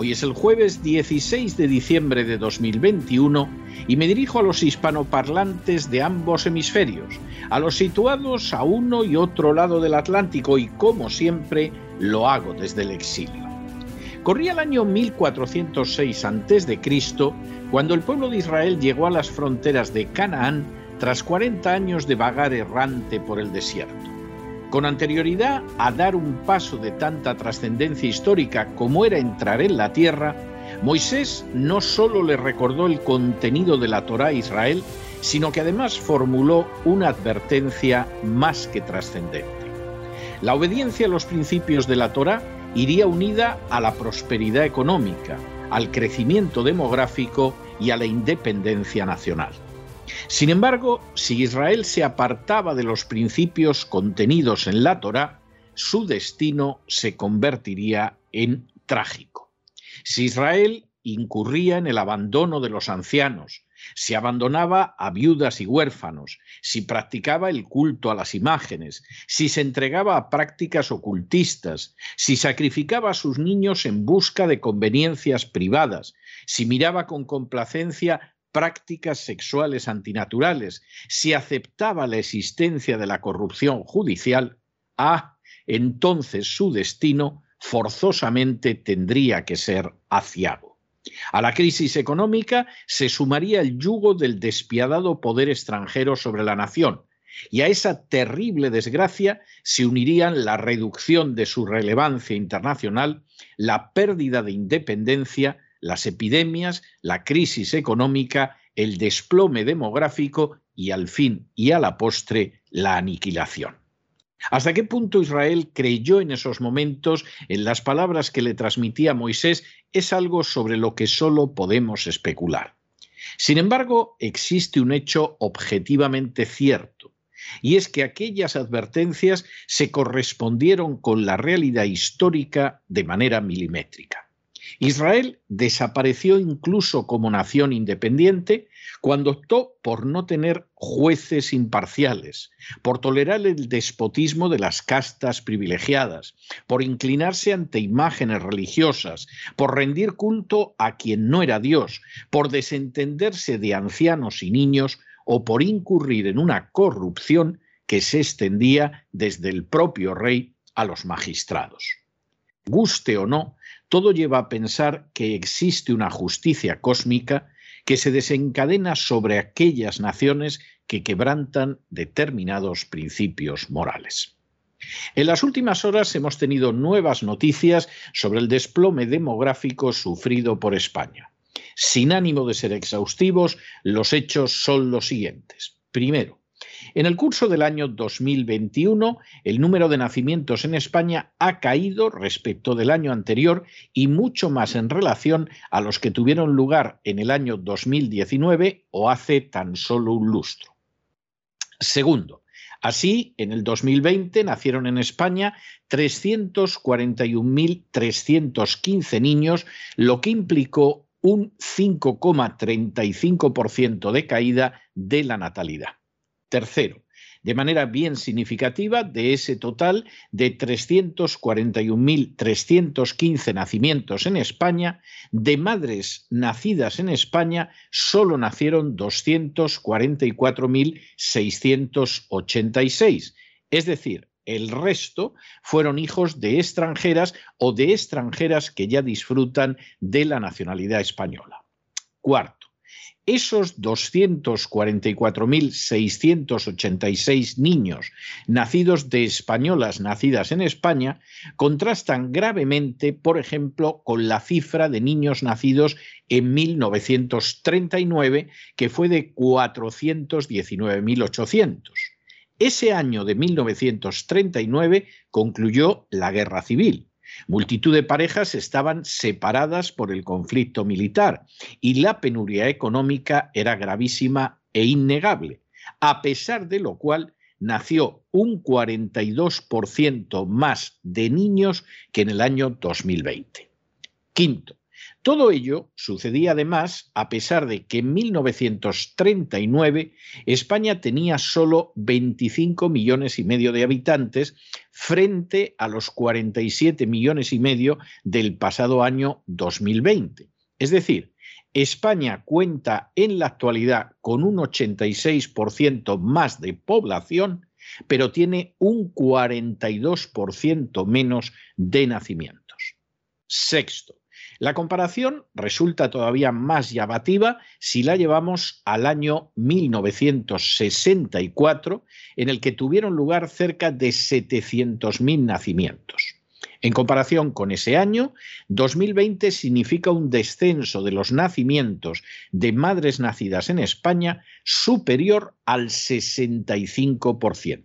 Hoy es el jueves 16 de diciembre de 2021 y me dirijo a los hispanoparlantes de ambos hemisferios, a los situados a uno y otro lado del Atlántico y como siempre lo hago desde el exilio. Corría el año 1406 a.C. cuando el pueblo de Israel llegó a las fronteras de Canaán tras 40 años de vagar errante por el desierto. Con anterioridad a dar un paso de tanta trascendencia histórica como era entrar en la tierra, Moisés no solo le recordó el contenido de la Torá a Israel, sino que además formuló una advertencia más que trascendente. La obediencia a los principios de la Torá iría unida a la prosperidad económica, al crecimiento demográfico y a la independencia nacional. Sin embargo, si Israel se apartaba de los principios contenidos en la Torá, su destino se convertiría en trágico. Si Israel incurría en el abandono de los ancianos, si abandonaba a viudas y huérfanos, si practicaba el culto a las imágenes, si se entregaba a prácticas ocultistas, si sacrificaba a sus niños en busca de conveniencias privadas, si miraba con complacencia prácticas sexuales antinaturales, si aceptaba la existencia de la corrupción judicial, ah, entonces su destino forzosamente tendría que ser aciago. A la crisis económica se sumaría el yugo del despiadado poder extranjero sobre la nación, y a esa terrible desgracia se unirían la reducción de su relevancia internacional, la pérdida de independencia, las epidemias, la crisis económica, el desplome demográfico y al fin y a la postre la aniquilación. ¿Hasta qué punto Israel creyó en esos momentos en las palabras que le transmitía Moisés es algo sobre lo que solo podemos especular. Sin embargo, existe un hecho objetivamente cierto, y es que aquellas advertencias se correspondieron con la realidad histórica de manera milimétrica. Israel desapareció incluso como nación independiente cuando optó por no tener jueces imparciales, por tolerar el despotismo de las castas privilegiadas, por inclinarse ante imágenes religiosas, por rendir culto a quien no era Dios, por desentenderse de ancianos y niños o por incurrir en una corrupción que se extendía desde el propio rey a los magistrados. Guste o no, todo lleva a pensar que existe una justicia cósmica que se desencadena sobre aquellas naciones que quebrantan determinados principios morales. En las últimas horas hemos tenido nuevas noticias sobre el desplome demográfico sufrido por España. Sin ánimo de ser exhaustivos, los hechos son los siguientes. Primero, en el curso del año 2021, el número de nacimientos en España ha caído respecto del año anterior y mucho más en relación a los que tuvieron lugar en el año 2019 o hace tan solo un lustro. Segundo, Así, en el 2020 nacieron en España 341.315 niños, lo que implicó un 5,35% de caída de la natalidad. Tercero, de manera bien significativa, de ese total de 341.315 nacimientos en España, de madres nacidas en España, solo nacieron 244.686. Es decir, el resto fueron hijos de extranjeras o de extranjeras que ya disfrutan de la nacionalidad española. Cuarto, esos 244.686 niños nacidos de españolas nacidas en España contrastan gravemente, por ejemplo, con la cifra de niños nacidos en 1939, que fue de 419.800. Ese año de 1939 concluyó la guerra civil Multitud de parejas estaban separadas por el conflicto militar y la penuria económica era gravísima e innegable, a pesar de lo cual nació un 42% más de niños que en el año 2020. Quinto, todo ello sucedía además a pesar de que en 1939 España tenía solo 25 millones y medio de habitantes frente a los 47 millones y medio del pasado año 2020. Es decir, España cuenta en la actualidad con un 86% más de población, pero tiene un 42% menos de nacimientos. Sexto, la comparación resulta todavía más llamativa si la llevamos al año 1964, en el que tuvieron lugar cerca de 700.000 nacimientos. En comparación con ese año, 2020 significa un descenso de los nacimientos de madres nacidas en España superior al 65%.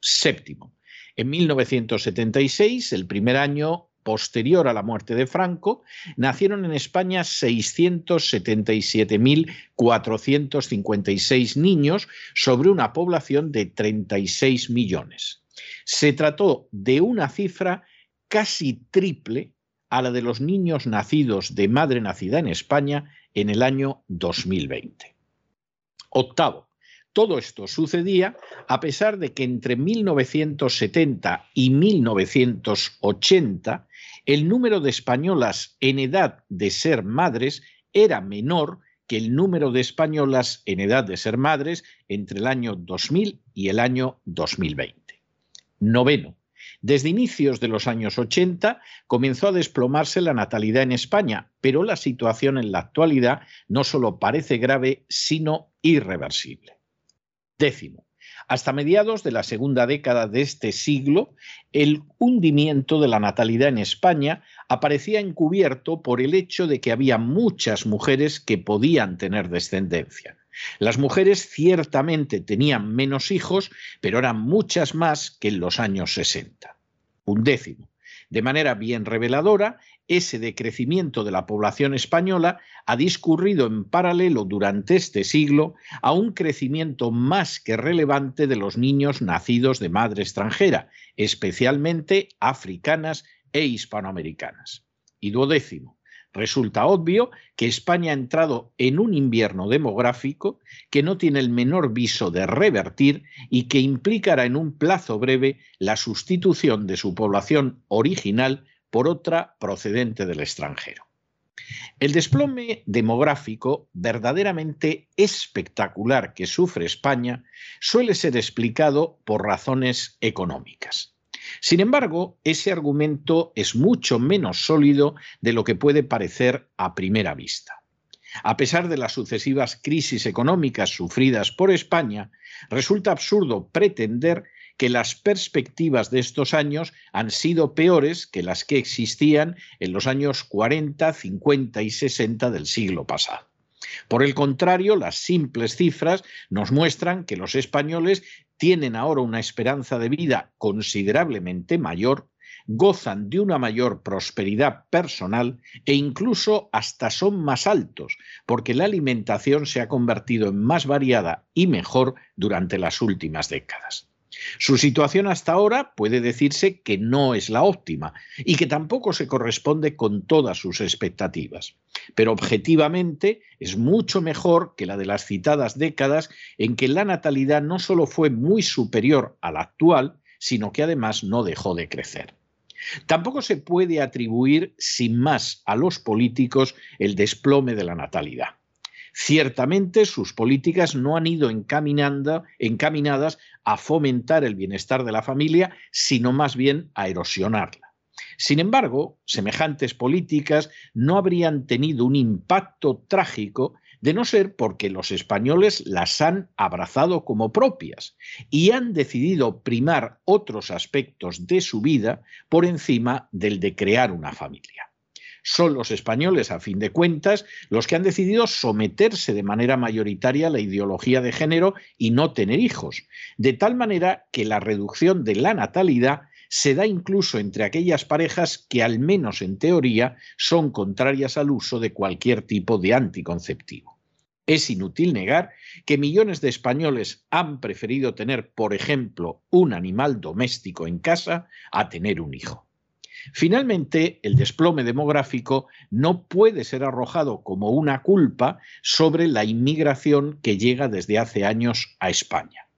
Séptimo, en 1976, el primer año posterior a la muerte de Franco, nacieron en España 677.456 niños sobre una población de 36 millones. Se trató de una cifra casi triple a la de los niños nacidos de madre nacida en España en el año 2020. Octavo, todo esto sucedía a pesar de que entre 1970 y 1980 el número de españolas en edad de ser madres era menor que el número de españolas en edad de ser madres entre el año 2000 y el año 2020. Noveno. Desde inicios de los años 80 comenzó a desplomarse la natalidad en España, pero la situación en la actualidad no solo parece grave, sino irreversible. Décimo. Hasta mediados de la segunda década de este siglo, el hundimiento de la natalidad en España aparecía encubierto por el hecho de que había muchas mujeres que podían tener descendencia. Las mujeres ciertamente tenían menos hijos, pero eran muchas más que en los años 60. Un décimo. De manera bien reveladora, ese decrecimiento de la población española ha discurrido en paralelo durante este siglo a un crecimiento más que relevante de los niños nacidos de madre extranjera, especialmente africanas e hispanoamericanas. Y duodécimo, resulta obvio que España ha entrado en un invierno demográfico que no tiene el menor viso de revertir y que implicará en un plazo breve la sustitución de su población original por otra procedente del extranjero. El desplome demográfico verdaderamente espectacular que sufre España suele ser explicado por razones económicas. Sin embargo, ese argumento es mucho menos sólido de lo que puede parecer a primera vista. A pesar de las sucesivas crisis económicas sufridas por España, resulta absurdo pretender que las perspectivas de estos años han sido peores que las que existían en los años 40, 50 y 60 del siglo pasado. Por el contrario, las simples cifras nos muestran que los españoles tienen ahora una esperanza de vida considerablemente mayor, gozan de una mayor prosperidad personal e incluso hasta son más altos, porque la alimentación se ha convertido en más variada y mejor durante las últimas décadas. Su situación hasta ahora puede decirse que no es la óptima y que tampoco se corresponde con todas sus expectativas, pero objetivamente es mucho mejor que la de las citadas décadas en que la natalidad no solo fue muy superior a la actual, sino que además no dejó de crecer. Tampoco se puede atribuir sin más a los políticos el desplome de la natalidad. Ciertamente sus políticas no han ido encaminadas a fomentar el bienestar de la familia, sino más bien a erosionarla. Sin embargo, semejantes políticas no habrían tenido un impacto trágico de no ser porque los españoles las han abrazado como propias y han decidido primar otros aspectos de su vida por encima del de crear una familia. Son los españoles, a fin de cuentas, los que han decidido someterse de manera mayoritaria a la ideología de género y no tener hijos, de tal manera que la reducción de la natalidad se da incluso entre aquellas parejas que, al menos en teoría, son contrarias al uso de cualquier tipo de anticonceptivo. Es inútil negar que millones de españoles han preferido tener, por ejemplo, un animal doméstico en casa a tener un hijo. Finalmente, el desplome demográfico no puede ser arrojado como una culpa sobre la inmigración que llega desde hace años a España.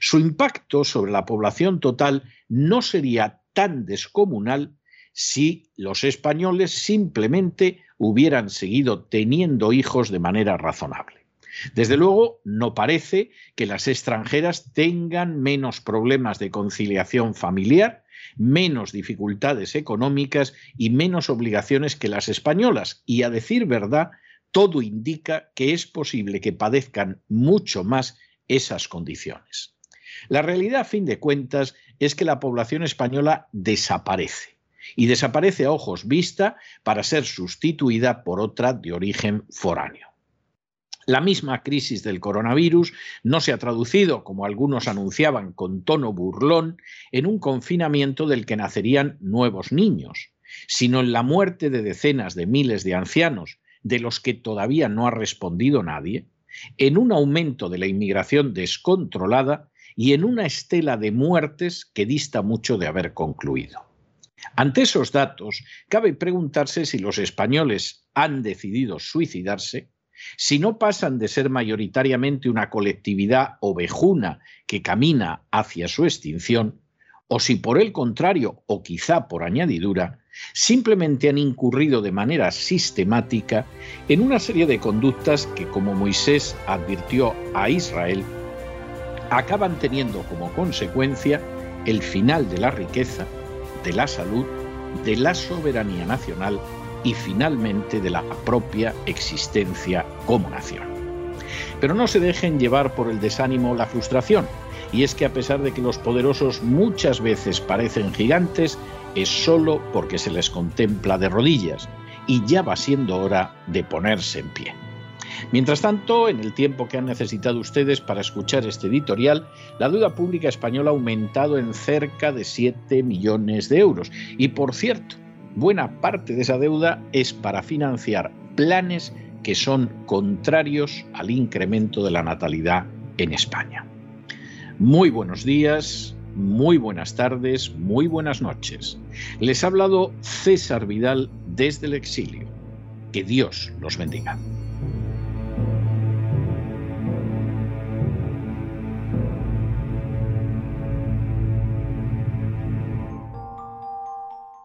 Su impacto sobre la población total no sería tan descomunal si los españoles simplemente hubieran seguido teniendo hijos de manera razonable. Desde luego, no parece que las extranjeras tengan menos problemas de conciliación familiar, menos dificultades económicas y menos obligaciones que las españolas. Y a decir verdad, todo indica que es posible que padezcan mucho más esas condiciones. La realidad, a fin de cuentas, es que la población española desaparece. Y desaparece a ojos vista para ser sustituida por otra de origen foráneo. La misma crisis del coronavirus no se ha traducido, como algunos anunciaban con tono burlón, en un confinamiento del que nacerían nuevos niños, sino en la muerte de decenas de miles de ancianos, de los que todavía no ha respondido nadie, en un aumento de la inmigración descontrolada y en una estela de muertes que dista mucho de haber concluido. Ante esos datos, cabe preguntarse si los españoles han decidido suicidarse, si no pasan de ser mayoritariamente una colectividad ovejuna que camina hacia su extinción, o si por el contrario, o quizá por añadidura, simplemente han incurrido de manera sistemática en una serie de conductas que, como Moisés advirtió a Israel, acaban teniendo como consecuencia el final de la riqueza, de la salud, de la soberanía nacional y finalmente de la propia existencia como nación. Pero no se dejen llevar por el desánimo o la frustración, y es que a pesar de que los poderosos muchas veces parecen gigantes, es solo porque se les contempla de rodillas, y ya va siendo hora de ponerse en pie. Mientras tanto, en el tiempo que han necesitado ustedes para escuchar este editorial, la deuda pública española ha aumentado en cerca de 7 millones de euros. Y por cierto, buena parte de esa deuda es para financiar planes que son contrarios al incremento de la natalidad en España. Muy buenos días, muy buenas tardes, muy buenas noches. Les ha hablado César Vidal desde el exilio. Que Dios los bendiga.